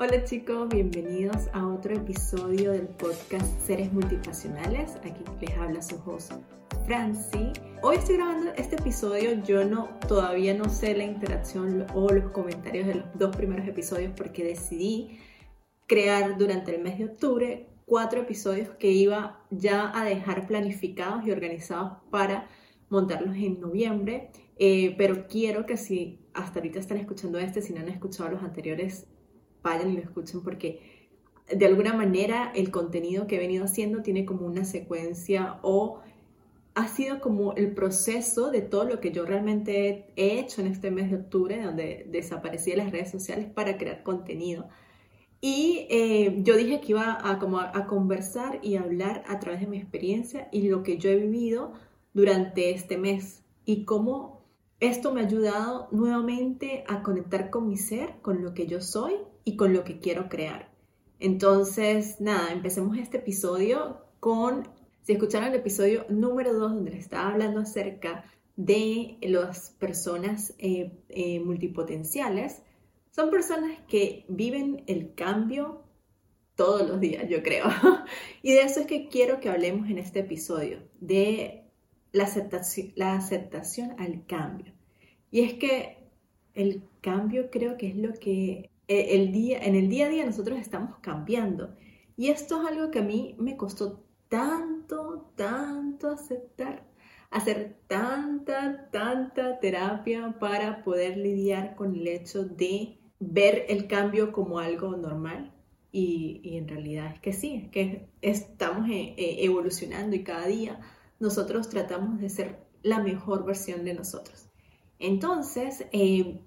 Hola chicos, bienvenidos a otro episodio del podcast Seres Multipasionales. Aquí les habla su host Franci. Hoy estoy grabando este episodio, yo no todavía no sé la interacción o los comentarios de los dos primeros episodios porque decidí crear durante el mes de octubre cuatro episodios que iba ya a dejar planificados y organizados para montarlos en noviembre, eh, pero quiero que si hasta ahorita están escuchando este, si no han escuchado los anteriores, vayan y lo escuchen porque de alguna manera el contenido que he venido haciendo tiene como una secuencia o ha sido como el proceso de todo lo que yo realmente he hecho en este mes de octubre, donde desaparecí de las redes sociales para crear contenido. Y eh, yo dije que iba a, como a, conversar y hablar a través de mi experiencia y lo que yo he vivido durante este mes y cómo esto me ha ayudado nuevamente a conectar con mi ser, con lo que yo soy y con lo que quiero crear. Entonces, nada, empecemos este episodio con, si escucharon el episodio número 2 donde les estaba hablando acerca de las personas eh, eh, multipotenciales, son personas que viven el cambio todos los días, yo creo. y de eso es que quiero que hablemos en este episodio, de la aceptación, la aceptación al cambio. Y es que el cambio creo que es lo que el día, en el día a día nosotros estamos cambiando. Y esto es algo que a mí me costó tanto, tanto aceptar, hacer tanta, tanta terapia para poder lidiar con el hecho de ver el cambio como algo normal. Y, en realidad es que sí, es que estamos eh, eh, evolucionando y cada día nosotros tratamos de ser la mejor versión de nosotros. Entonces,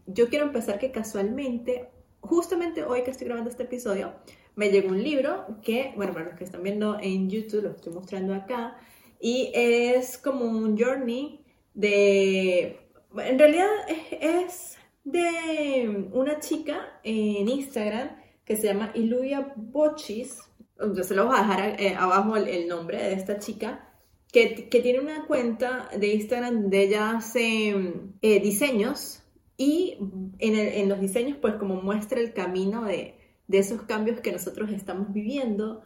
yo quiero empezar que casualmente justamente hoy que estoy grabando este episodio, me llegó un libro que, bueno, para los que están viendo en YouTube, lo estoy mostrando acá, y es como un journey de, en realidad es, de una chica en Instagram que se llama Iluya Bochis, yo se lo voy a dejar eh, abajo el, nombre de esta chica, que, que, tiene una cuenta de Instagram donde ella hace eh, diseños y en, los diseños, pues como muestra el camino de, esos cambios que nosotros estamos viviendo.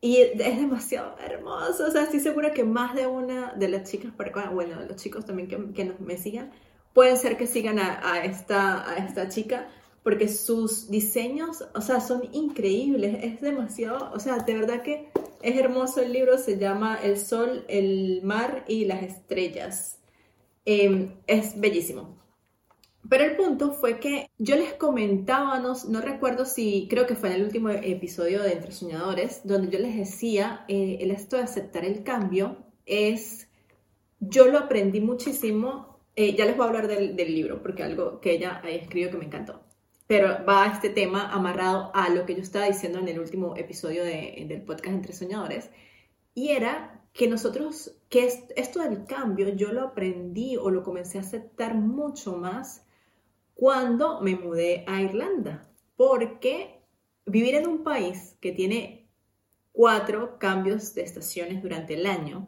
Y es demasiado hermoso. O sea, estoy segura que más de una de las chicas, bueno, los chicos también que, que me sigan, pueden ser que sigan a, esta, a esta chica, porque sus diseños, o sea, son increíbles. Es demasiado, o sea, de verdad que es hermoso el libro. Se llama El Sol, el Mar y las Estrellas. Em, es bellísimo. Pero el punto fue que yo les comentaba, no, recuerdo si, creo que fue en el último episodio de Entre Soñadores, donde yo les decía, eh, el esto de aceptar el cambio es, yo lo aprendí muchísimo, eh, ya les voy a hablar del, libro, porque algo que ella escribió que me encantó, pero va este tema amarrado a lo que yo estaba diciendo en el último episodio del podcast Entre Soñadores, y era que nosotros, que esto del cambio, yo lo aprendí o lo comencé a aceptar mucho más cuando me mudé a Irlanda, porque vivir en un país que tiene cuatro cambios de estaciones durante el año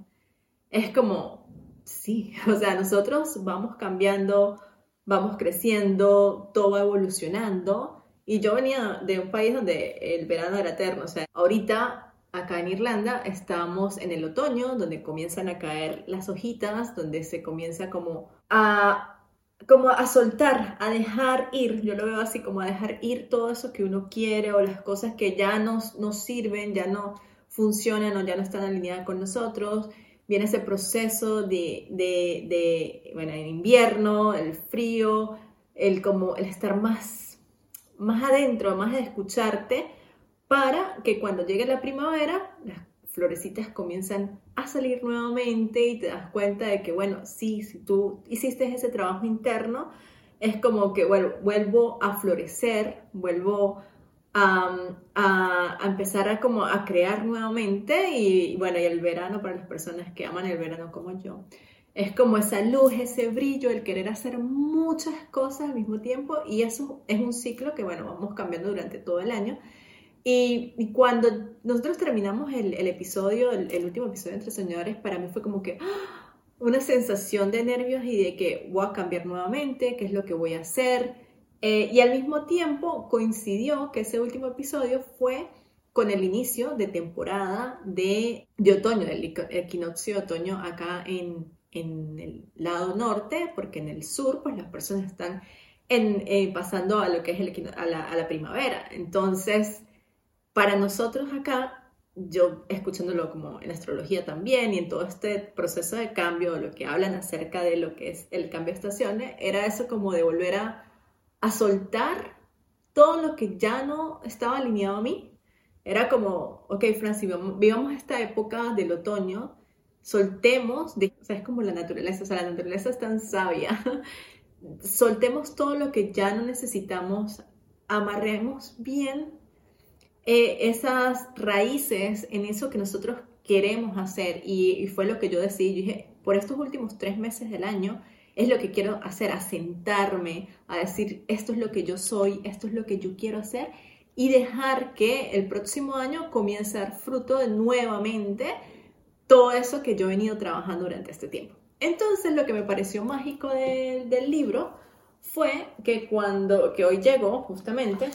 es como, sí, o sea, nosotros vamos cambiando, vamos creciendo, todo va evolucionando. Y yo venía de un país donde el verano era eterno, o sea, ahorita acá en Irlanda estamos en el otoño, donde comienzan a caer las hojitas, donde se comienza como a como a soltar, a dejar ir, yo lo veo así como a dejar ir todo eso que uno quiere o las cosas que ya nos, nos sirven, ya no funcionan o ya no están alineadas con nosotros. Viene ese proceso de, de, de bueno, el invierno, el frío, el como el estar más, más adentro, más de escucharte, para que cuando llegue la primavera, las florecitas comienzan a salir nuevamente y te das cuenta de que, bueno, sí, si tú hiciste ese trabajo interno, es como que, vuelvo a florecer, vuelvo a, a, empezar a, como a crear nuevamente y, bueno, y el verano para las personas que aman el verano como yo. Es como esa luz, ese brillo, el querer hacer muchas cosas al mismo tiempo y eso es un ciclo que, bueno, vamos cambiando durante todo el año y, cuando nosotros terminamos el, episodio, el, último episodio entre señores, para mí fue como que ¡ah! una sensación de nervios y de que voy a cambiar nuevamente, qué es lo que voy a hacer. Eh, y al mismo tiempo coincidió que ese último episodio fue con el inicio de temporada de, de otoño, del equinoccio de otoño acá en, en, el lado norte, porque en el sur pues las personas están en, eh, pasando a lo que es el, a, la, a la primavera. Entonces, para nosotros acá yo escuchándolo como en astrología también y en todo este proceso de cambio, lo que hablan acerca de lo que es el cambio de estaciones, era eso como de volver a, soltar todo lo que ya no estaba alineado a mí. Era como, ok, Francis, vivamos esta época del otoño, soltemos, o sea, es como la naturaleza, o sea, la naturaleza es tan sabia, soltemos todo lo que ya no necesitamos, amarremos bien eh, esas raíces en eso que nosotros queremos hacer. Y, fue lo que yo decidí. Yo dije, por estos últimos tres meses del año, es lo que quiero hacer, asentarme, a decir, esto es lo que yo soy, esto es lo que yo quiero hacer y dejar que el próximo año comience a dar fruto de nuevamente todo eso que yo he venido trabajando durante este tiempo. Entonces lo que me pareció mágico del libro fue que cuando, que hoy llegó justamente,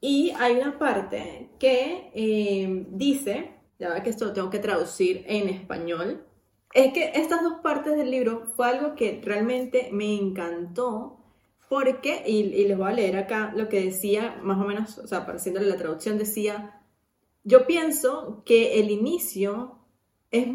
y hay una parte que eh, dice, ya que esto lo tengo que traducir en español, es que estas dos partes del libro fue algo que realmente me encantó porque, y, les voy a leer acá lo que decía, más o menos, o sea, pareciéndole la traducción, decía, yo pienso que el inicio es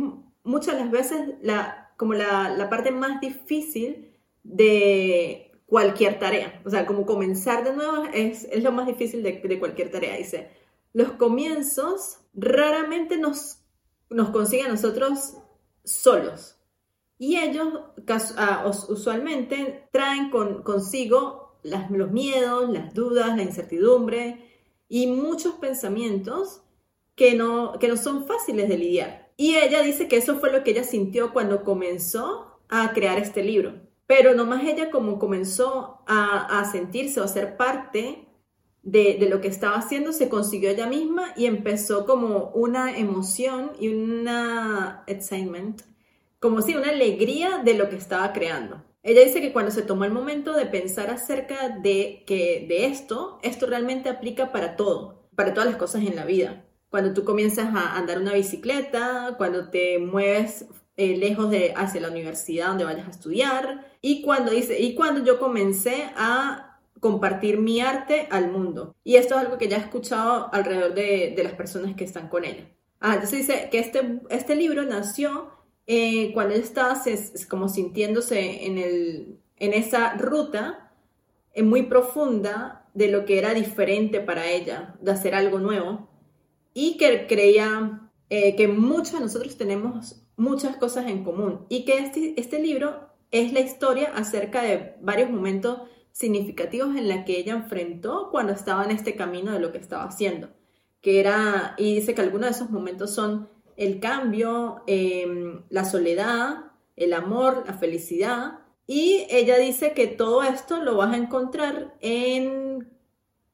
muchas las veces la, como la, la parte más difícil de cualquier tarea. O sea, como comenzar de nuevo es, es lo más difícil de, cualquier tarea. Dice, los comienzos raramente nos, nos consiguen nosotros solos. Y ellos ah, usualmente traen con, consigo los miedos, las dudas, la incertidumbre y muchos pensamientos que no, que no son fáciles de lidiar. Y ella dice que eso fue lo que ella sintió cuando comenzó a crear este libro. Pero nomás ella como comenzó a, sentirse o a ser parte de, de, lo que estaba haciendo, se consiguió ella misma y empezó como una emoción y una excitement, como si una alegría de lo que estaba creando. Ella dice que cuando se tomó el momento de pensar acerca de que de esto, esto realmente aplica para todo, para todas las cosas en la vida. Cuando tú comienzas a andar una bicicleta, cuando te mueves eh, lejos de hacia la universidad donde vayas a estudiar, y cuando dice, y cuando yo comencé a compartir mi arte al mundo. Y esto es algo que ya he escuchado alrededor de, de las personas que están con ella. Ah, entonces dice que este, este libro nació eh, cuando ella estaba como sintiéndose en, el, en esa ruta eh, muy profunda de lo que era diferente para ella, de hacer algo nuevo, y que creía eh, que muchos de nosotros tenemos muchas cosas en común y que este, este libro es la historia acerca de varios momentos significativos en la que ella enfrentó cuando estaba en este camino de lo que estaba haciendo. Que era, y dice que algunos de esos momentos son el cambio, em, la soledad, el amor, la felicidad. Y ella dice que todo esto lo vas a encontrar en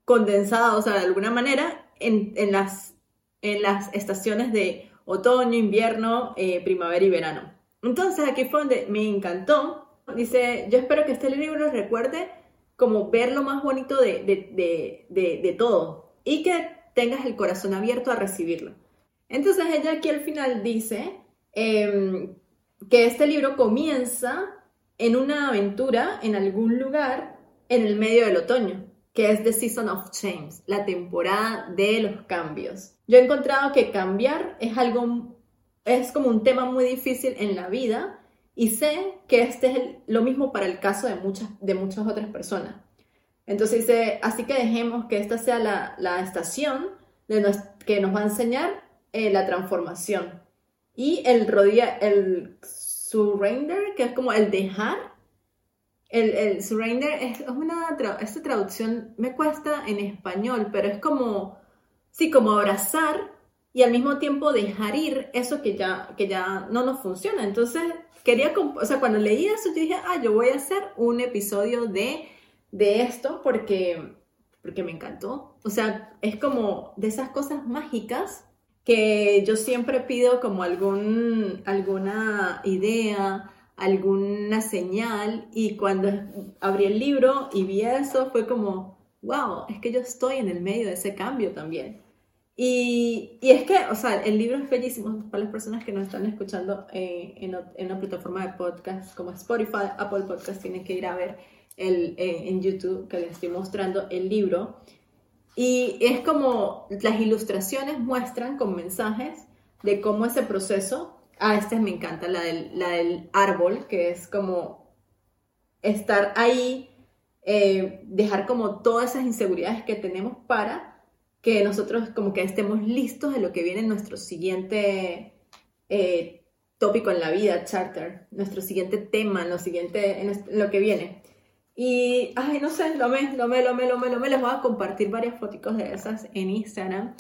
condensado, o sea, de alguna manera, en, las, en las estaciones de otoño, invierno, eh, primavera y verano. Entonces aquí fue donde me encantó. Dice, yo espero que este libro recuerde como ver lo más bonito de, de, de, de todo y que tengas el corazón abierto a recibirlo. Entonces ella aquí al final dice em, que este libro comienza en una aventura en algún lugar en el medio del otoño, que es The Season of Change, la temporada de los cambios. Yo he encontrado que cambiar es algo es como un tema muy difícil en la vida y sé que este es lo mismo para el caso de muchas, de muchas otras personas. Entonces dice, así que dejemos que esta sea la, la estación de que nos va a enseñar eh, la transformación. Y el rodilla, el surrender, que es como el dejar, el, el surrender es, una, esta traducción me cuesta en español, pero es como, sí, como abrazar y al mismo tiempo dejar ir eso que ya, que ya no nos funciona. Entonces, quería, o sea, cuando leí eso, yo dije, ah, yo voy a hacer un episodio de, de esto porque, porque me encantó. O sea, es como de esas cosas mágicas que yo siempre pido como algún, alguna idea, alguna señal y cuando abrí el libro y vi eso fue como, wow, es que yo estoy en el medio de ese cambio también. Y, y es que, o sea, el libro es bellísimo para las personas que nos están escuchando eh, en, en, una plataforma de podcast como Spotify, Apple Podcast, tienen que ir a ver el, eh, en YouTube que les estoy mostrando el libro. Y es como las ilustraciones muestran con mensajes de cómo ese proceso Ah, este me encanta, la del, la del árbol, que es como estar ahí, eh, dejar como todas esas inseguridades que tenemos para que nosotros como que estemos listos de lo que viene en nuestro siguiente eh, tópico en la vida, charter, nuestro siguiente tema, lo siguiente, en lo que viene. Y, ay, no sé, lo me, lo me, lo me, lo me, lo me, les voy a compartir varias fotos de esas en Instagram.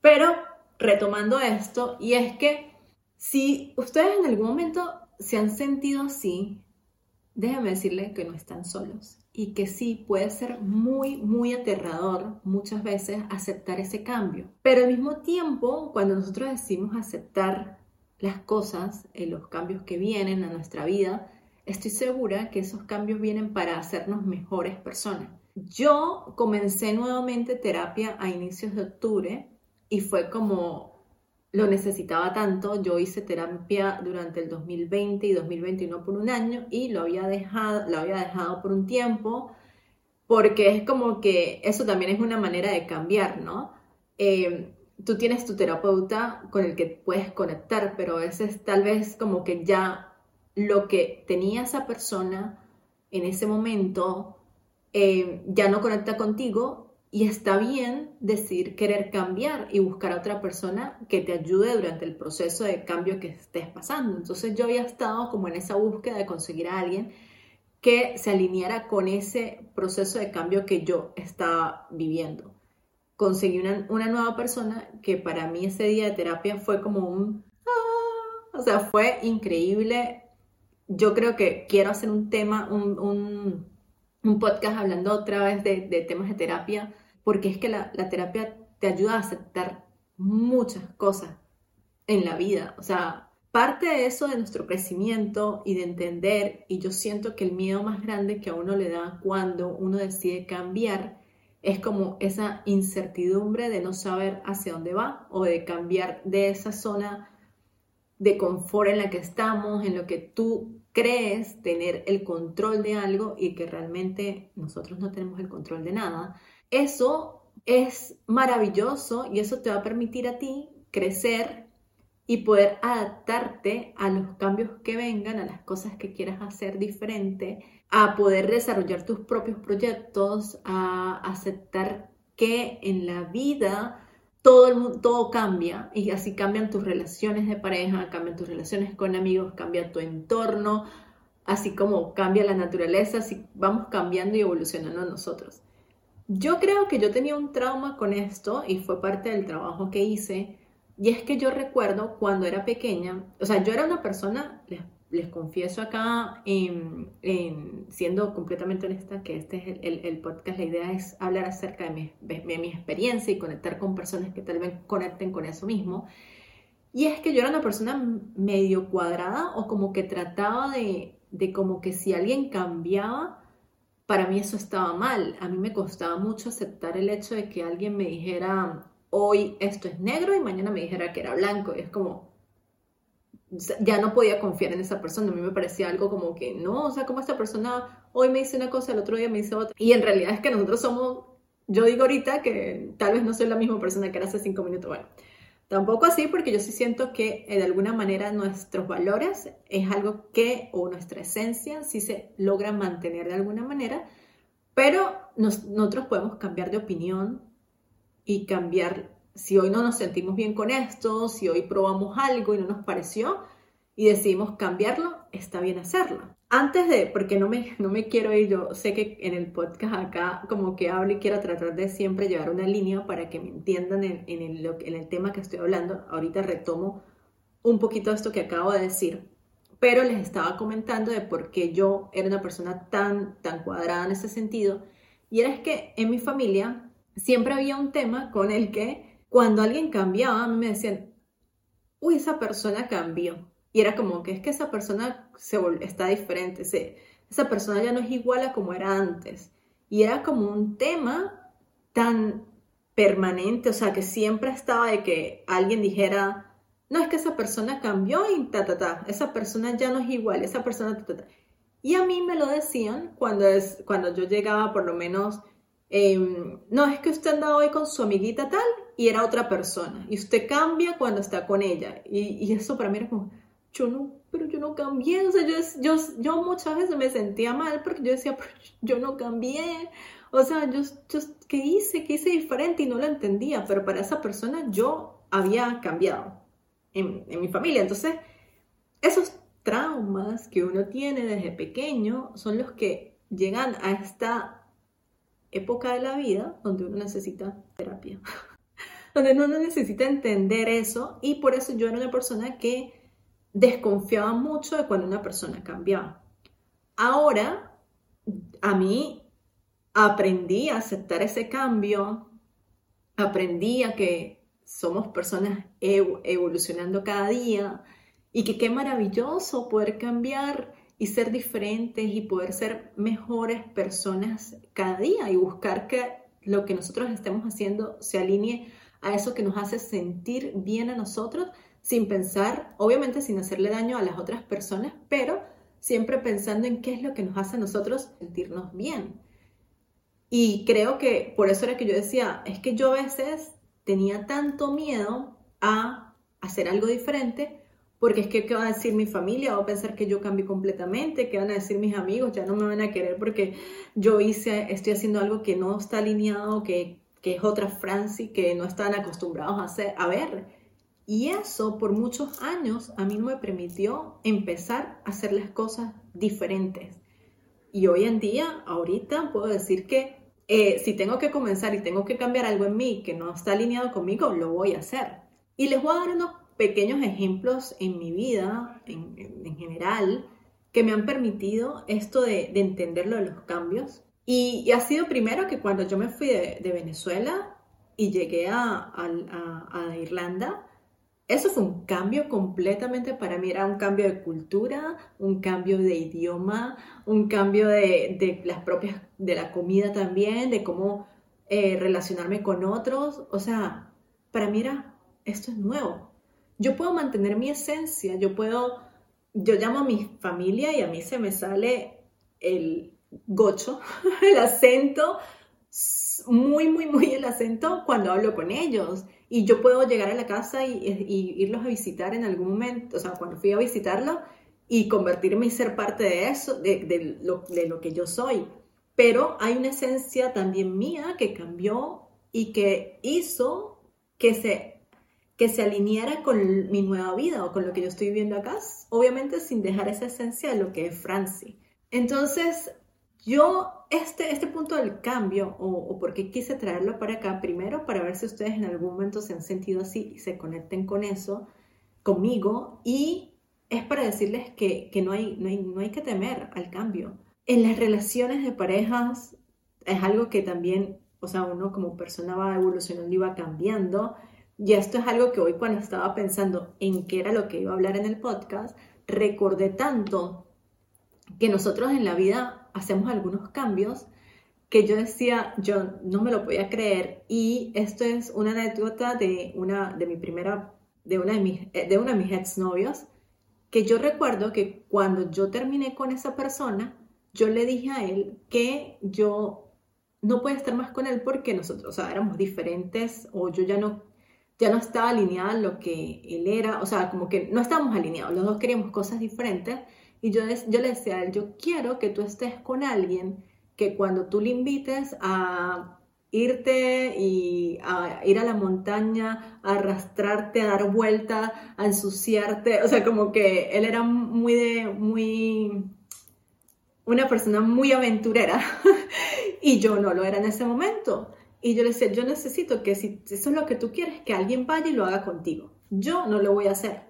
Pero retomando esto, y es que si ustedes en algún momento se han sentido así, déjenme decirles que no están solos y que sí puede ser muy, muy aterrador muchas veces aceptar ese cambio. Pero al mismo tiempo, cuando nosotros decimos aceptar las cosas, eh, los cambios que vienen a nuestra vida, estoy segura que esos cambios vienen para hacernos mejores personas. Yo comencé nuevamente terapia a inicios de octubre y fue como lo necesitaba tanto. Yo hice terapia durante el 2020 y 2021 por un año y lo había dejado, lo había dejado por un tiempo porque es como que eso también es una manera de cambiar, ¿no? Eh, tú tienes tu terapeuta con el que puedes conectar, pero ese es tal vez como que ya lo que tenía esa persona en ese momento eh, ya no conecta contigo y está bien decir querer cambiar y buscar a otra persona que te ayude durante el proceso de cambio que estés pasando. Entonces yo había estado como en esa búsqueda de conseguir a alguien que se alineara con ese proceso de cambio que yo estaba viviendo. Conseguí una, nueva persona que para mí ese día de terapia fue como un... ¡ah! o sea, fue increíble. Yo creo que quiero hacer un tema, un, podcast hablando otra vez de temas de terapia porque es que la, terapia te ayuda a aceptar muchas cosas en la vida. O sea, parte de eso de nuestro crecimiento y de entender, y yo siento que el miedo más grande que a uno le da cuando uno decide cambiar es como esa incertidumbre de no saber hacia dónde va o de cambiar de esa zona de confort en la que estamos, en lo que tú crees tener el control de algo y que realmente nosotros no tenemos el control de nada eso es maravilloso y eso te va a permitir a ti crecer y poder adaptarte a los cambios que vengan, a las cosas que quieras hacer diferente, a poder desarrollar tus propios proyectos, a aceptar que en la vida todo, el, todo cambia y así cambian tus relaciones de pareja, cambian tus relaciones con amigos, cambia tu entorno, así como cambia la naturaleza, así vamos cambiando y evolucionando nosotros. Yo creo que yo tenía un trauma con esto y fue parte del trabajo que hice. Y es que yo recuerdo cuando era pequeña, o sea, yo era una persona, les, confieso acá, siendo completamente honesta, que este es el, podcast, la idea es hablar acerca de mi, mi, experiencia y conectar con personas que tal vez conecten con eso mismo. Y es que yo era una persona medio cuadrada o como que trataba de, de como que si alguien cambiaba, para mí eso estaba mal. A mí me costaba mucho aceptar el hecho de que alguien me dijera, hoy esto es negro y mañana me dijera que era blanco. Es como, ya no podía confiar en esa persona. A mí me parecía algo como que, no, o sea, como esta persona hoy me dice una cosa, el otro día me dice otra. Y en realidad es que nosotros somos, yo digo ahorita que tal vez no soy la misma persona que era hace cinco minutos. Bueno, Tampoco así porque yo sí siento que eh, de alguna manera nuestros valores es algo que, o nuestra esencia, sí se logra mantener de alguna manera, pero nosotros podemos cambiar de opinión y cambiar, si hoy no nos sentimos bien con esto, si hoy probamos algo y no nos pareció y decidimos cambiarlo, está bien hacerlo. Antes de, porque no me, no me quiero ir, yo sé que en el podcast acá como que hablo y quiero tratar de siempre llevar una línea para que me entiendan en, en, el, en el tema que estoy hablando. Ahorita retomo un poquito esto que acabo de decir, pero les estaba comentando de por qué yo era una persona tan, tan cuadrada en ese sentido. Y era es que en mi familia siempre había un tema con el que cuando alguien cambiaba, a mí me decían, uy, esa persona cambió Y era como que es que esa persona se está diferente, se, esa persona ya no es igual a como era antes. Y era como un tema tan permanente, o sea, que siempre estaba de que alguien dijera, no, es que esa persona cambió y ta, ta, ta, esa persona ya no es igual, esa persona, ta, ta, ta. Y a mí me lo decían cuando, es, cuando yo llegaba por lo menos, em, no, es que usted anda hoy con su amiguita tal y era otra persona, y usted cambia cuando está con ella. Y, y eso para mí era como, yo no, pero yo no cambié, o sea, yo, yo, yo muchas veces me sentía mal porque yo decía, pero yo no cambié, o sea, yo, yo, ¿qué hice? ¿Qué hice diferente? Y no lo entendía, pero para esa persona yo había cambiado en, en mi familia. Entonces, esos traumas que uno tiene desde pequeño son los que llegan a esta época de la vida donde uno necesita terapia, donde uno necesita entender eso y por eso yo era una persona que desconfiaba mucho de cuando una persona cambiaba. Ahora, a mí aprendí a aceptar ese cambio, aprendí a que somos personas evolucionando cada día y que qué maravilloso poder cambiar y ser diferentes y poder ser mejores personas cada día y buscar que lo que nosotros estemos haciendo se alinee a eso que nos hace sentir bien a nosotros sin pensar, obviamente sin hacerle daño a las otras personas, pero siempre pensando en qué es lo que nos hace a nosotros sentirnos bien. Y creo que por eso era que yo decía, es que yo a veces tenía tanto miedo a hacer algo diferente, porque es que qué va a decir mi familia, va a pensar que yo cambié completamente, qué van a decir mis amigos, ya no me van a querer porque yo hice, estoy haciendo algo que no está alineado, que, que es otra Franci, que no están acostumbrados a hacer, a ver. Y eso por muchos años a mí me permitió empezar a hacer las cosas diferentes. Y hoy en día, ahorita, puedo decir que eh, si tengo que comenzar y tengo que cambiar algo en mí que no está alineado conmigo, lo voy a hacer. Y les voy a dar unos pequeños ejemplos en mi vida, en, general, que me han permitido esto de, de entender lo de los cambios. Y, ha sido primero que cuando yo me fui de, Venezuela y llegué a, a Irlanda, eso fue un cambio completamente para mí, era un cambio de cultura, un cambio de idioma, un cambio de, las propias, de la comida también, de cómo eh, relacionarme con otros. O sea, para mí era, esto es nuevo. Yo puedo mantener mi esencia, yo puedo, yo llamo a mi familia y a mí se me sale el gocho, el acento, muy, muy, muy el acento cuando hablo con ellos y yo puedo llegar a la casa y, irlos a visitar en algún momento, o sea, cuando fui a visitarlo y convertirme y ser parte de eso, de, lo, de lo que yo soy. Pero hay una esencia también mía que cambió y que hizo que se, que se alineara con mi nueva vida o con lo que yo estoy viviendo acá, obviamente sin dejar esa esencia de lo que es Franci. Entonces, yo, este, este punto del cambio, o, o por qué quise traerlo para acá, primero para ver si ustedes en algún momento se han sentido así y se conecten con eso, conmigo, y es para decirles que, que no, hay, no, hay, no hay que temer al cambio. En las relaciones de parejas es algo que también, o sea, uno como persona va evolucionando y va cambiando. Y esto es algo que hoy cuando estaba pensando en qué era lo que iba a hablar en el podcast, recordé tanto que nosotros en la vida hacemos algunos cambios que yo decía, yo no me lo podía creer. Y esto es una anécdota de una de mi primera de una de mis eh, de una de mis exnovios que yo recuerdo que cuando yo terminé con esa persona, yo le dije a él que yo no podía estar más con él porque nosotros, o sea, éramos diferentes o yo ya no ya no estaba alineada lo que él era, o sea, como que no estábamos alineados, los dos queríamos cosas diferentes y yo, le decía a él, yo quiero que tú estés con alguien que cuando tú le invites a irte y a ir a la montaña, a arrastrarte, a dar vueltas, a ensuciarte, o sea, como que él era muy de, muy, una persona muy aventurera y yo no lo era en ese momento. Y yo le decía, yo necesito que si eso es lo que tú quieres, que alguien vaya y lo haga contigo. Yo no lo voy a hacer.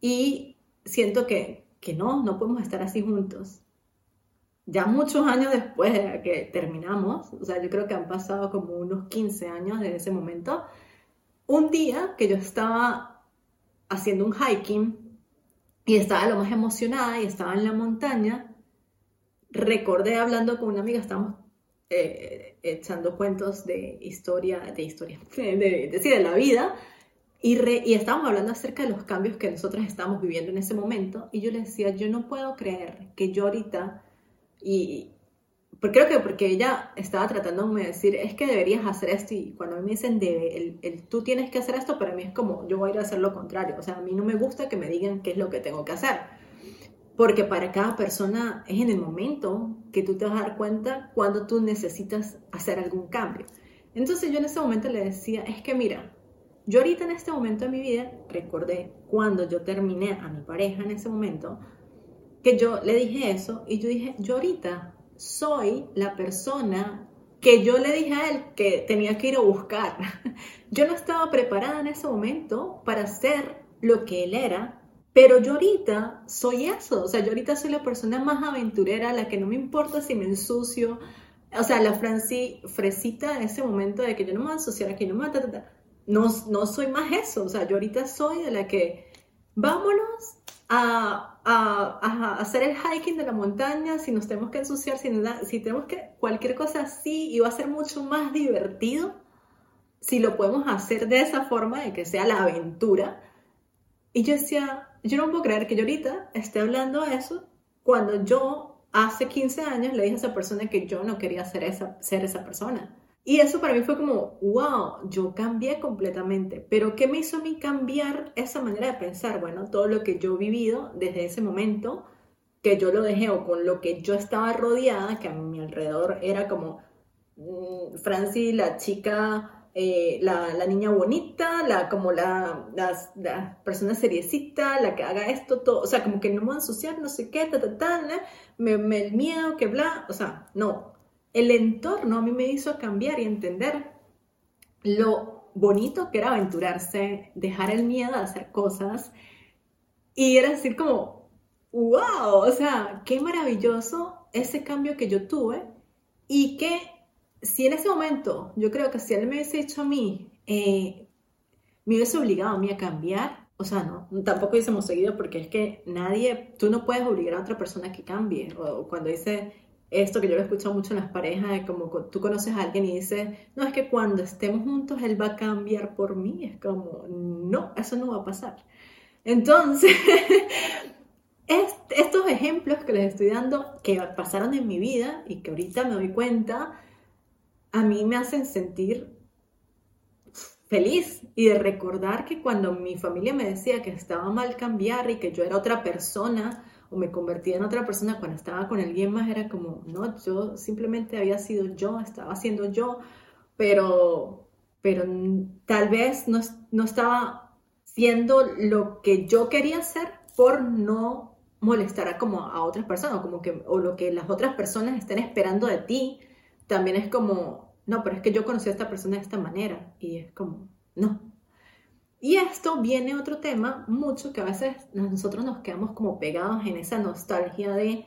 Y siento que que no, no podemos estar así juntos. Ya muchos años después de que terminamos, o sea, yo creo que han pasado como unos 15 años de ese momento, un día que yo estaba haciendo un hiking y estaba lo más emocionada y estaba en la montaña, recordé hablando con una amiga, estábamos eh, echando cuentos de historia, de historia, de, de, de la vida, y, y estábamos hablando acerca de los cambios que nosotras estábamos viviendo en ese momento, y yo le decía, yo no puedo creer que yo ahorita, y, creo que porque ella estaba tratándome de decir, es que deberías hacer esto y cuando me dicen, debe, el, el, tú tienes que hacer esto, para mí es como, yo voy a ir a hacer lo contrario. O sea, a mí no me gusta que me digan qué es lo que tengo que hacer. Porque para cada persona es en el momento que tú te vas a dar cuenta cuando tú necesitas hacer algún cambio. Entonces yo en ese momento le decía, es que mira, yo ahorita en este momento de mi vida recordé cuando yo terminé a mi pareja en ese momento, que yo le dije eso y yo dije, yo ahorita soy la persona que yo le dije a él que tenía que ir a buscar. Yo no estaba preparada en ese momento para ser lo que él era, pero yo ahorita soy eso. O sea, yo ahorita soy la persona más aventurera, la que no me importa si me ensucio. O sea, la Franci fresita en ese momento de que yo no me voy a ensuciar aquí, no me voy a... No, no soy más eso. O sea, yo ahorita soy de la que vámonos a, a, hacer el hiking de la montaña, si nos tenemos que ensuciar, si, si tenemos que cualquier cosa así, y va a ser mucho más divertido si lo podemos hacer de esa forma, de que sea la aventura. Y yo decía, yo no puedo creer que yo ahorita esté hablando de eso cuando yo hace 15 años le dije a esa persona que yo no quería ser esa, ser esa persona. Y eso para mí fue como, wow, yo cambié completamente. Pero ¿qué me hizo a mí cambiar esa manera de pensar? Bueno, todo lo que yo he vivido desde ese momento, que yo lo dejé o con lo que yo estaba rodeada, que a mi alrededor era como mm, Franci, la chica, eh, la, la, niña bonita, la, como la, la, persona seriecita, la que haga esto, todo, o sea, como que no me voy a ensuciar, no sé qué, ta, ta, ta, me, me, el miedo, que bla, o sea, no, el entorno a mí me hizo cambiar y entender lo bonito que era aventurarse, dejar el miedo a hacer cosas y era decir como, wow, o sea, qué maravilloso ese cambio que yo tuve y que si en ese momento yo creo que si él me hubiese dicho a mí, eh, me hubiese obligado a mí a cambiar, o sea, no, tampoco hubiésemos seguido porque es que nadie, tú no puedes obligar a otra persona a que cambie. O cuando dice esto que yo lo he escuchado mucho en las parejas, de como tú conoces a alguien y dices, no, es que cuando estemos juntos él va a cambiar por mí. Es como, no, eso no va a pasar. Entonces, estos ejemplos que les estoy dando, que pasaron en mi vida y que ahorita me doy cuenta, a mí me hacen sentir feliz y de recordar que cuando mi familia me decía que estaba mal cambiar y que yo era otra persona, o me convertía en otra persona cuando estaba con alguien más, era como, no, yo simplemente había sido yo, estaba siendo yo, pero, pero tal vez no, no estaba siendo lo que yo quería hacer por no molestar a, como a otras personas, como que, o lo que las otras personas estén esperando de ti, también es como, no, pero es que yo conocí a esta persona de esta manera, y es como, no, y esto viene otro tema mucho que a veces nosotros nos quedamos como pegados en esa nostalgia de,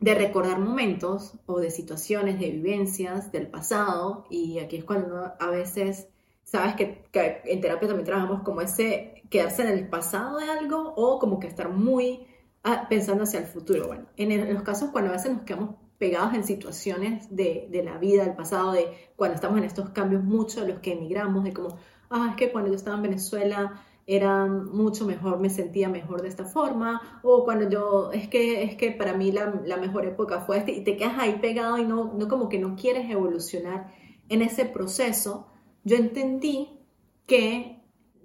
de recordar momentos o de situaciones, de vivencias del pasado. Y aquí es cuando a veces, sabes que, en terapia también trabajamos como ese quedarse en el pasado de algo o como que estar muy ah, pensando hacia el futuro. Bueno, en, los casos cuando a veces nos quedamos pegados en situaciones de, de, la vida, del pasado, de cuando estamos en estos cambios mucho, de los que emigramos, de como ah, es que cuando yo estaba en Venezuela era mucho mejor, me sentía mejor de esta forma, o cuando yo, es que, es que para mí la, mejor época fue este, y te quedas ahí pegado y no, no como que no quieres evolucionar en ese proceso, yo entendí que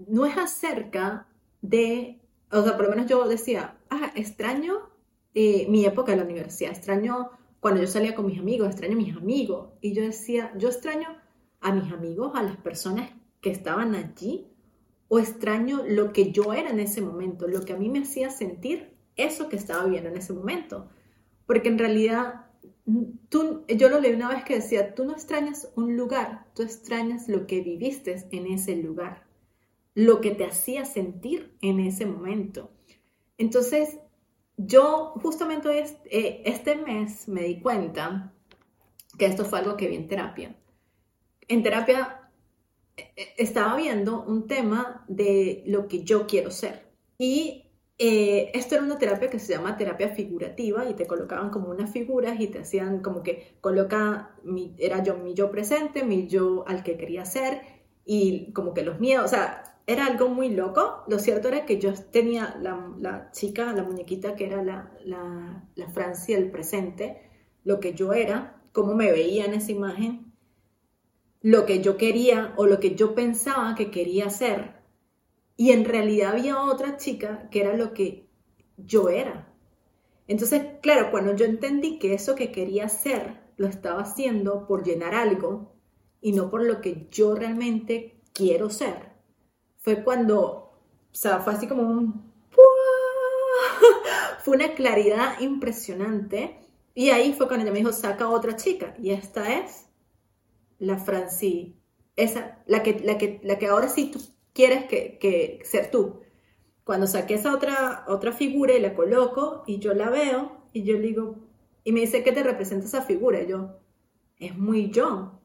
no es acerca de, o sea, por lo menos yo decía, ah, extraño eh, mi época en la universidad, extraño cuando yo salía con mis amigos, extraño a mis amigos, y yo decía, yo extraño a mis amigos, a las personas que estaban allí o extraño lo que yo era en ese momento, lo que a mí me hacía sentir eso que estaba viendo en ese momento. Porque en realidad, tú, yo lo leí una vez que decía, tú no extrañas un lugar, tú extrañas lo que viviste en ese lugar, lo que te hacía sentir en ese momento. Entonces, yo justamente eh, este mes me di cuenta que esto fue algo que vi en terapia. En terapia estaba viendo un tema de lo que yo quiero ser. Y eh, esto era una terapia que se llama terapia figurativa y te colocaban como unas figuras y te hacían como que coloca, mi, era yo mi yo presente, mi yo al que quería ser y como que los miedos, o sea, era algo muy loco. Lo cierto era que yo tenía la, chica, la muñequita que era la, la, la Francia del presente, lo que yo era, cómo me veía en esa imagen, lo que yo quería o lo que yo pensaba que quería ser y en realidad había otra chica que era lo que yo era. Entonces, claro, cuando yo entendí que eso que quería ser lo estaba haciendo por llenar algo y no por lo que yo realmente quiero ser, fue cuando, o sea, fue así como un... fue una claridad impresionante. Y ahí fue cuando ella me dijo, saca otra chica. Y esta es la Franci, esa, la que, la que, la que ahora sí tú quieres que, ser tú. Cuando saqué esa otra, otra figura y la coloco y yo la veo y yo le digo, y me dice, ¿qué te representa esa figura? Y yo, es muy yo.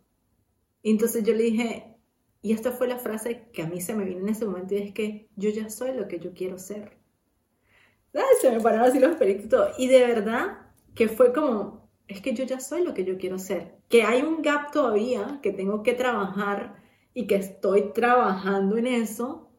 Y entonces yo le dije, y esta fue la frase que a mí se me vino en ese momento y es que yo ya soy lo que yo quiero ser. Se me pararon así los pelitos y todo. Y de verdad que fue como, es que yo ya soy lo que yo quiero ser. Que hay un gap todavía que tengo que trabajar y que estoy trabajando en eso,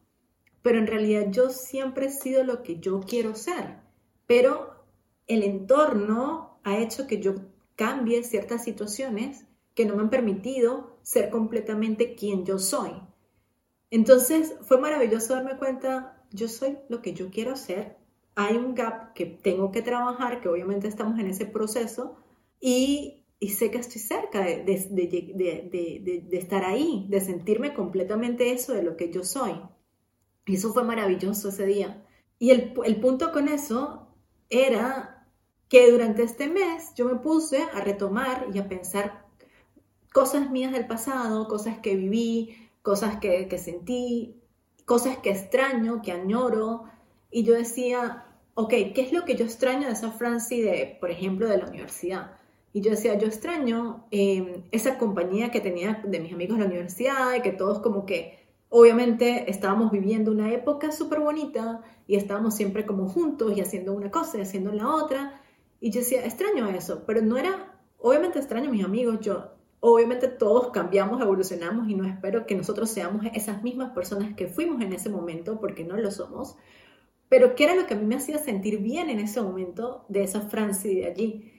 pero en realidad yo siempre he sido lo que yo quiero ser, pero el entorno ha hecho que yo cambie ciertas situaciones que no me han permitido ser completamente quien yo soy. Entonces fue maravilloso darme cuenta, yo soy lo que yo quiero ser, hay un gap que tengo que trabajar, que obviamente estamos en ese proceso, y sé que estoy cerca de, estar ahí, de sentirme completamente eso de lo que yo soy. Y eso fue maravilloso ese día. Y el, punto con eso era que durante este mes yo me puse a retomar y a pensar cosas mías del pasado, cosas que viví, cosas que, que sentí, cosas que extraño, que añoro. Y yo decía, ok, ¿qué es lo que yo extraño de esa Franci de, por ejemplo, de la universidad? Y yo decía, yo extraño em, esa compañía que tenía de mis amigos en la universidad y que todos como que, obviamente, estábamos viviendo una época súper bonita y estábamos siempre como juntos y haciendo una cosa y haciendo la otra. Y yo decía, extraño eso, pero no era, obviamente extraño a mis amigos, yo, obviamente todos cambiamos, evolucionamos y no espero que nosotros seamos esas mismas personas que fuimos en ese momento, porque no lo somos. Pero ¿qué era lo que a mí me hacía sentir bien en ese momento de esa Franci de allí?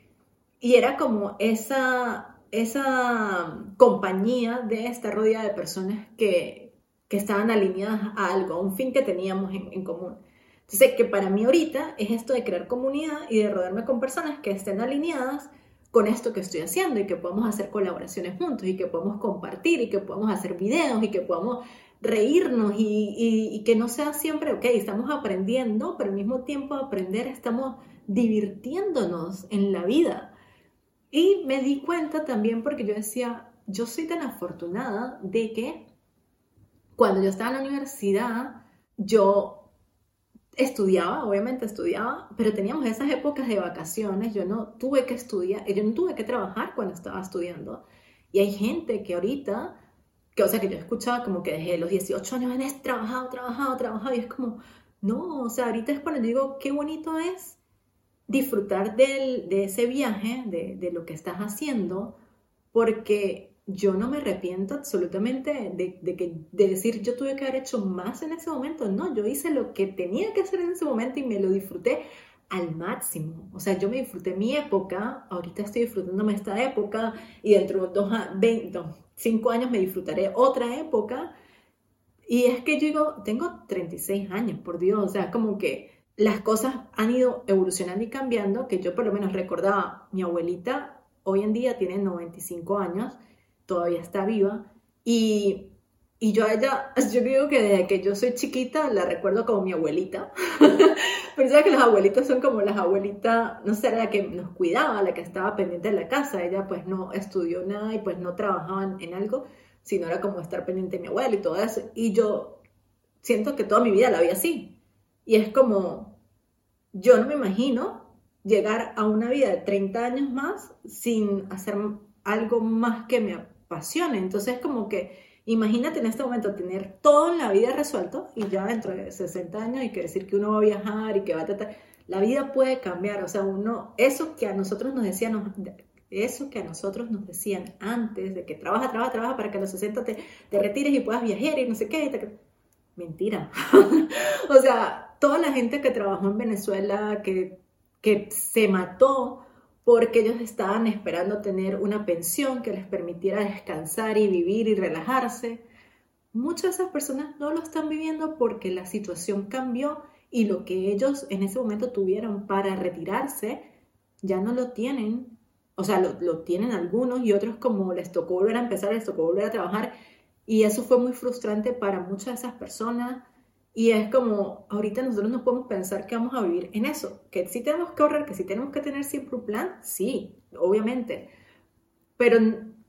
Y era como esa, esa compañía de esta rodeada de personas que, que estaban alineadas a algo, a un fin que teníamos en, en común. Entonces, que para mí ahorita es esto de crear comunidad y de rodearme con personas que estén alineadas con esto que estoy haciendo y que podamos hacer colaboraciones juntos y que podamos compartir y que podamos hacer videos y que podamos reírnos y, y, y, que no sea siempre, ok, estamos aprendiendo, pero al mismo tiempo aprender estamos divirtiéndonos en la vida. Y me di cuenta también porque yo decía, yo soy tan afortunada de que cuando yo estaba en la universidad, yo estudiaba, obviamente estudiaba, pero teníamos esas épocas de vacaciones, yo no tuve que estudiar, yo no tuve que trabajar cuando estaba estudiando. Y hay gente que ahorita, que o sea, que yo escuchaba como que desde los 18 años han trabajado, trabajado, trabajado, y es como, no, o sea, ahorita es cuando digo, qué bonito es disfrutar de ese viaje, de, lo que estás haciendo, porque yo no me arrepiento absolutamente de, que, de decir yo tuve que haber hecho más en ese momento. No, yo hice lo que tenía que hacer en ese momento y me lo disfruté al máximo. O sea, yo me disfruté mi época, ahorita estoy disfrutándome esta época y dentro de dos, 20, cinco años me disfrutaré otra época. Y es que yo digo, tengo 36 años, por Dios, o sea, como que las cosas han ido evolucionando y cambiando, que yo por lo menos recordaba, mi abuelita hoy en día tiene 95 años, todavía está viva, y, y yo a ella, yo digo que desde que yo soy chiquita la recuerdo como mi abuelita, pero sabes que las abuelitas son como las abuelitas, no sé, la que nos cuidaba, la que estaba pendiente de la casa, ella pues no estudió nada y pues no trabajaba en algo, sino era como estar pendiente de mi abuela y todo eso, y yo siento que toda mi vida la vi así, y es como, yo no me imagino llegar a una vida de 30 años más sin hacer algo más que me apasione. Entonces, como que Imagínate en este momento tener todo en la vida resuelto y ya dentro de 60 años y que decir que uno va a viajar y que va a tratar. La vida puede cambiar, o sea, uno, eso que a nosotros nos decían, eso que a nosotros nos decían antes de que trabaja, trabaja, trabaja para que a los 60 te, te retires y puedas viajar y no sé qué. Mentira. o sea, toda la gente que trabajó en Venezuela, que, que se mató porque ellos estaban esperando tener una pensión que les permitiera descansar y vivir y relajarse. Muchas de esas personas no lo están viviendo porque la situación cambió y lo que ellos en ese momento tuvieron para retirarse ya no lo tienen. O sea, lo, lo tienen algunos y otros como les tocó volver a empezar, les tocó volver a trabajar y eso fue muy frustrante para muchas de esas personas y es como, ahorita nosotros no podemos pensar que vamos a vivir en eso, que sí tenemos que ahorrar, que sí tenemos que tener siempre un plan, sí, obviamente, pero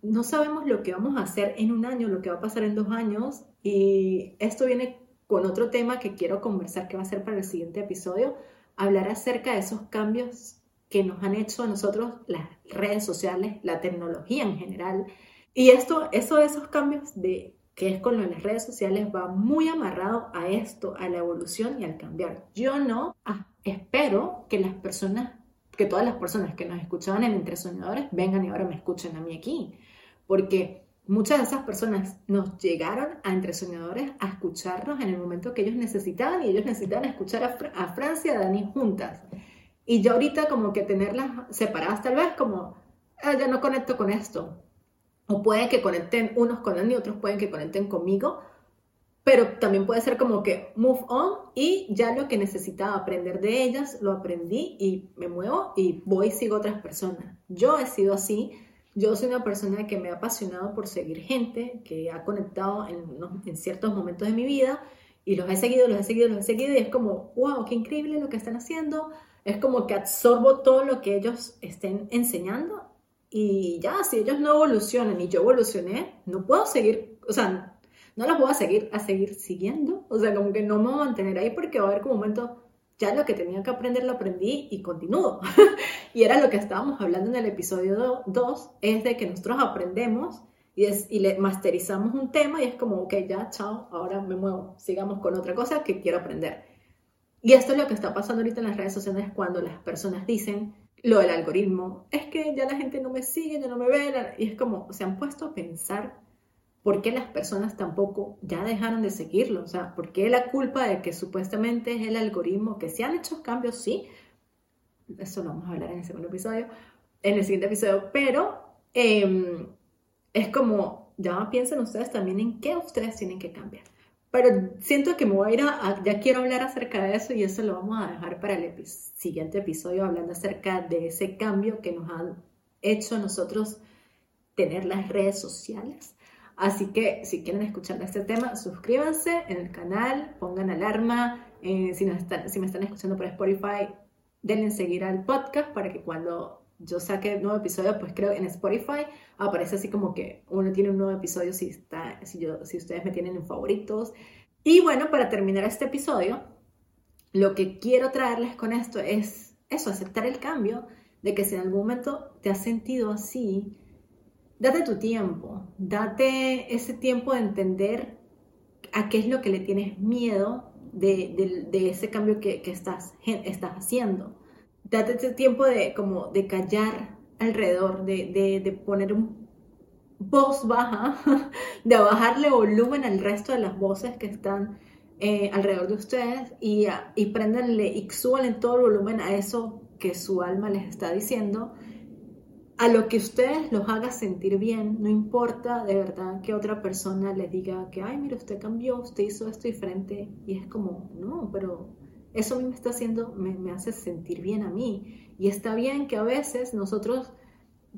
no sabemos lo que vamos a hacer en un año, lo que va a pasar en dos años, y esto viene con otro tema que quiero conversar, que va a ser para el siguiente episodio, hablar acerca de esos cambios que nos han hecho a nosotros las redes sociales, la tecnología en general, y esto, eso de esos cambios de que es con lo de las redes sociales, va muy amarrado a esto, a la evolución y al cambiar. Yo no ah, espero que las personas, que todas las personas que nos escuchaban en Entre Soñadores vengan y ahora me escuchen a mí aquí, porque muchas de esas personas nos llegaron a Entre Soñadores a escucharnos en el momento que ellos necesitaban y ellos necesitaban escuchar a, Francia y a Dani juntas. Y yo ahorita como que tenerlas separadas tal vez como, ah, ya no conecto con esto, o puede que conecten unos con él y otros pueden que conecten conmigo, pero también puede ser como que move on y ya lo que necesitaba aprender de ellas lo aprendí y me muevo y voy y sigo otras personas. Yo he sido así, yo soy una persona que me ha apasionado por seguir gente, que ha conectado en, en ciertos momentos de mi vida y los he seguido, los he seguido, los he seguido y es como, wow, qué increíble lo que están haciendo. Es como que absorbo todo lo que ellos estén enseñando y ya, si ellos no evolucionan y yo evolucioné, no puedo seguir, o sea, no los voy a seguir, a seguir siguiendo. O sea, como que no me voy a mantener ahí porque va a haber como un momento, ya lo que tenía que aprender lo aprendí y continúo. y era lo que estábamos hablando en el episodio 2, es de que nosotros aprendemos y, es, y le masterizamos un tema y es como, ok, ya, chao, ahora me muevo, sigamos con otra cosa que quiero aprender. Y esto es lo que está pasando ahorita en las redes sociales cuando las personas dicen, lo del algoritmo, es que ya la gente no me sigue, ya no me ve, y es como, se han puesto a pensar por qué las personas tampoco ya dejaron de seguirlo, o sea, por qué la culpa de que supuestamente es el algoritmo, que se han hecho cambios, sí, eso lo vamos a hablar en el segundo episodio, en el siguiente episodio, pero em, es como, ya piensen ustedes también en qué ustedes tienen que cambiar. Pero siento que me voy a ir a, ya quiero hablar acerca de eso y eso lo vamos a dejar para el siguiente episodio hablando acerca de ese cambio que nos han hecho nosotros tener las redes sociales. Así que si quieren escuchar este tema, suscríbanse en el canal, pongan alarma. Eh, si, están, si me están escuchando por Spotify, denle seguir al podcast para que cuando yo saque nuevo episodio, pues creo en Spotify aparece así como que uno tiene un nuevo episodio si, está, si, yo, si ustedes me tienen en favoritos. Y bueno, para terminar este episodio, lo que quiero traerles con esto es eso, aceptar el cambio, de que si en algún momento te has sentido así, date tu tiempo, date ese tiempo de entender a qué es lo que le tienes miedo de, de, ese cambio que, que estás, estás haciendo date ese tiempo de como de callar alrededor, de, de, poner un voz baja, de bajarle volumen al resto de las voces que están eh, alrededor de ustedes y, y prendanle y suban todo el volumen a eso que su alma les está diciendo, a lo que ustedes los haga sentir bien, no importa de verdad que otra persona les diga que, ay, mira, usted cambió, usted hizo esto diferente, y es como, no, pero eso a mí me está haciendo, me, hace sentir bien a mí. Y está bien que a veces nosotros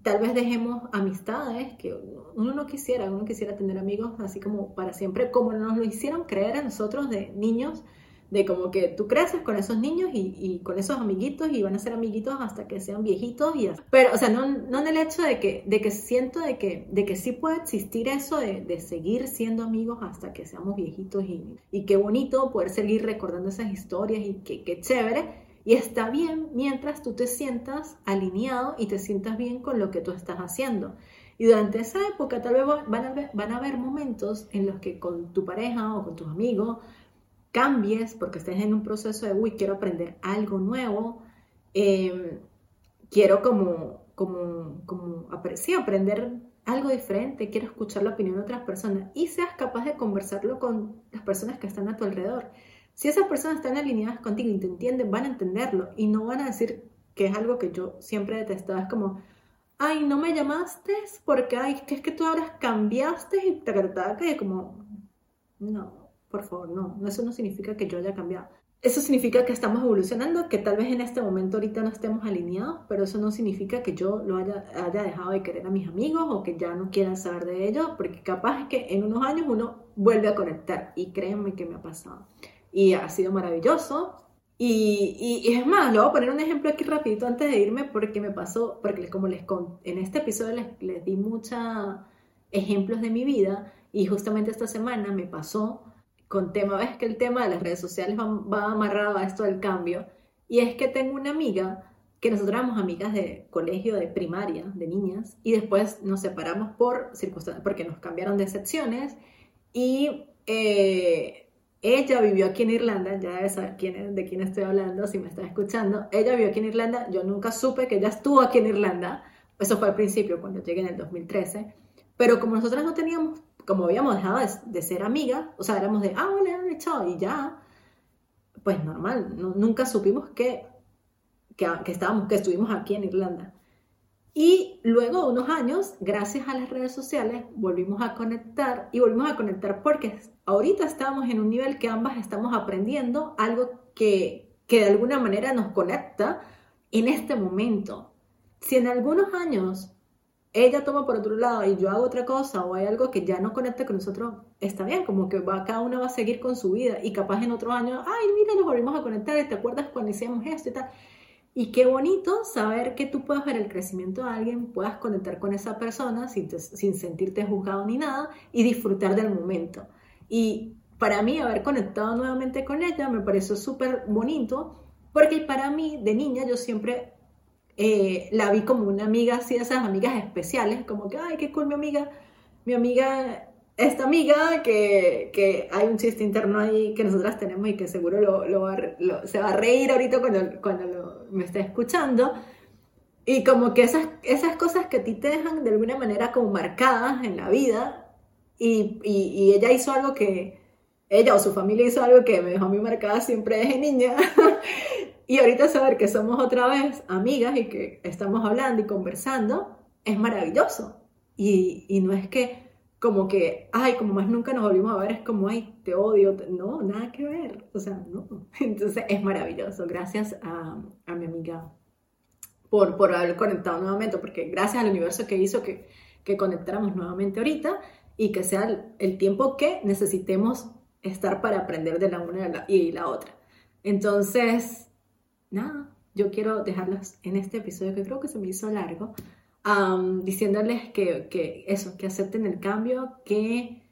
tal vez dejemos amistades que uno no quisiera, uno quisiera tener amigos así como para siempre, como nos lo hicieron creer a nosotros de niños de como que tú creces con esos niños y, con esos amiguitos y van a ser amiguitos hasta que sean viejitos y pero o sea no, no en el hecho de que de que siento de que de que sí puede existir eso de, de seguir siendo amigos hasta que seamos viejitos y, y, qué bonito poder seguir recordando esas historias y qué, qué chévere. Y está bien mientras tú te sientas alineado y te sientas bien con lo que tú estás haciendo. Y durante esa época tal vez van a haber momentos en los que con tu pareja o con tus amigos cambies porque estés en un proceso de, uy, quiero aprender algo nuevo, em, quiero como, como, como sí, aprender algo diferente, quiero escuchar la opinión de otras personas y seas capaz de conversarlo con las personas que están a tu alrededor. Si esas personas están alineadas contigo y te entienden, van a entenderlo y no van a decir que es algo que yo siempre detestaba, es como, ay, no me llamaste porque, ay, que es que tú ahora cambiaste y te trataba que como, no, por favor, no, eso no significa que yo haya cambiado. Eso significa que estamos evolucionando, que tal vez en este momento ahorita no estemos alineados, pero eso no significa que yo lo haya, haya dejado de querer a mis amigos o que ya no quiera saber de ellos, porque capaz es que en unos años uno vuelve a conectar y créanme que me ha pasado. Y ha sido maravilloso. Y, y, es más, lo voy a poner un ejemplo aquí rapidito antes de irme porque me pasó, porque como les en este episodio les, les di muchos ejemplos de mi vida y justamente esta semana me pasó con tema, ves que el tema de las redes sociales va, amarrado a esto del cambio, y es que tengo una amiga que nosotros éramos amigas de colegio, de primaria, de niñas, y después nos separamos por circunstancias, porque nos cambiaron de secciones, y eh, ella vivió aquí en Irlanda, ya debes saber quién de quién estoy hablando, si me está escuchando, ella vivió aquí en Irlanda, yo nunca supe que ella estuvo aquí en Irlanda, eso fue al principio, cuando llegué en el 2013, pero como nosotras no teníamos como habíamos dejado de, ser amigas, o sea, éramos de, ah, hola, chao, y ya, pues normal, nunca supimos que, que, estábamos, que estuvimos aquí en Irlanda. Y luego unos años, gracias a las redes sociales, volvimos a conectar y volvimos a conectar porque ahorita estamos en un nivel que ambas estamos aprendiendo algo que, que de alguna manera nos conecta en este momento. Si en algunos años ella toma por otro lado y yo hago otra cosa o hay algo que ya no conecta con nosotros, está bien, como que va, cada una va a seguir con su vida y capaz en otro año, ay, mira, nos volvimos a conectar, ¿te acuerdas cuando hicimos esto y tal? Y qué bonito saber que tú puedes ver el crecimiento de alguien, puedas conectar con esa persona sin, sin sentirte juzgado ni nada y disfrutar del momento. Y para mí haber conectado nuevamente con ella me pareció súper bonito porque para mí de niña yo siempre eh, la vi como una amiga, así de esas amigas especiales, como que, ay, qué cool mi amiga, mi amiga, esta amiga, que, que hay un chiste interno ahí que nosotras tenemos y que seguro lo, lo, se va a reír ahorita cuando, cuando me esté escuchando. Y como que esas, esas cosas que a ti te dejan de alguna manera como marcadas en la vida, y, y, y ella hizo algo que, ella o su familia hizo algo que me dejó a mí marcada siempre desde niña. Y ahorita saber que somos otra vez amigas y que estamos hablando y conversando es maravilloso. Y, y no es que como que, ay, como más nunca nos volvimos a ver, es como, ay, te odio. No, nada que ver. O sea, no. Entonces es maravilloso. Gracias a, a mi amiga por, por haber conectado nuevamente, porque gracias al universo que hizo que, que conectáramos nuevamente ahorita y que sea el, el tiempo que necesitemos estar para aprender de la una y la otra. Entonces, nada, yo quiero dejarlas en este episodio que creo que se me hizo largo, diciéndoles que, que, eso, que acepten el cambio, que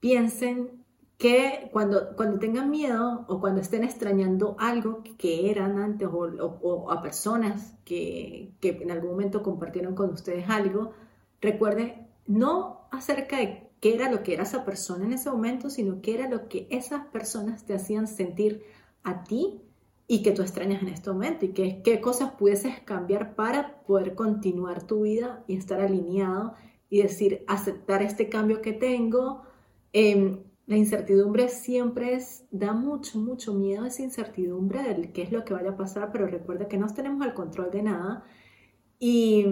piensen que cuando, cuando tengan miedo o cuando estén extrañando algo que eran antes o, o, a personas que, que, en algún momento compartieron con ustedes algo, recuerden no acerca de qué era lo que era esa persona en ese momento, sino qué era lo que esas personas te hacían sentir a ti y que tú extrañas en este momento y que, qué cosas pudieses cambiar para poder continuar tu vida y estar alineado y decir, aceptar este cambio que tengo. Em, la incertidumbre siempre es, da mucho, mucho miedo esa incertidumbre del qué es lo que vaya a pasar, pero recuerda que no tenemos el control de nada y,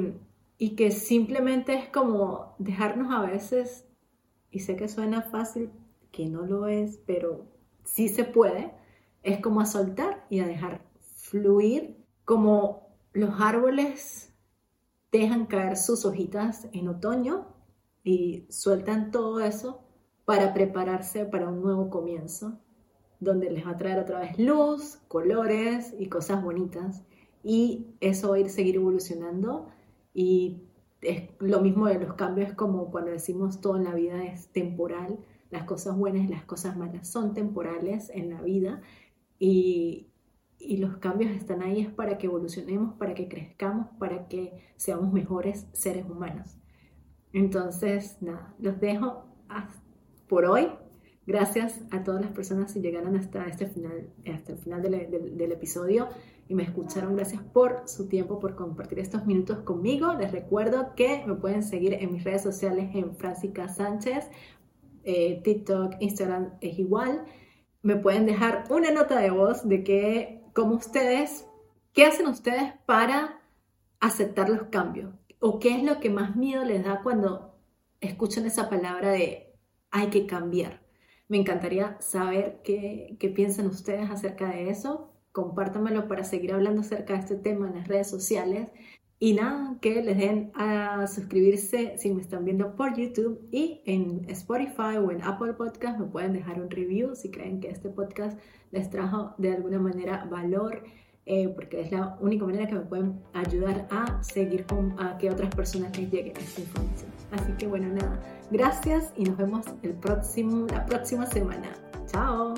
y que simplemente es como dejarnos a veces, y sé que suena fácil, que no lo es, pero sí se puede, es como a soltar y a dejar fluir, como los árboles dejan caer sus hojitas en otoño y sueltan todo eso para prepararse para un nuevo comienzo, donde les va a traer otra vez luz, colores y cosas bonitas. Y eso va a ir seguir evolucionando y es lo mismo de los cambios como cuando decimos todo en la vida es temporal, las cosas buenas y las cosas malas son temporales en la vida y, los cambios están ahí es para que evolucionemos, para que crezcamos, para que seamos mejores seres humanos. Entonces, nada, los dejo por hoy. Gracias a todas las personas que llegaron hasta este final, hasta el final del, del episodio y me escucharon. Gracias por su tiempo, por compartir estos minutos conmigo. Les recuerdo que me pueden seguir en mis redes sociales en Francisca Sánchez, eh, TikTok, Instagram es igual. Me pueden dejar una nota de voz de que, como ustedes, ¿qué hacen ustedes para aceptar los cambios? ¿O qué es lo que más miedo les da cuando escuchan esa palabra de hay que cambiar? Me encantaría saber qué, qué piensan ustedes acerca de eso compártamelo para seguir hablando acerca de este tema en las redes sociales. Y nada, que les den a suscribirse si me están viendo por YouTube y en Spotify o en Apple Podcast me pueden dejar un review si creen que este podcast les trajo de alguna manera valor, eh, porque es la única manera que me pueden ayudar a seguir con a que otras personas les llegue esta información. Así que bueno, nada, gracias y nos vemos el próximo, la próxima semana. Chao.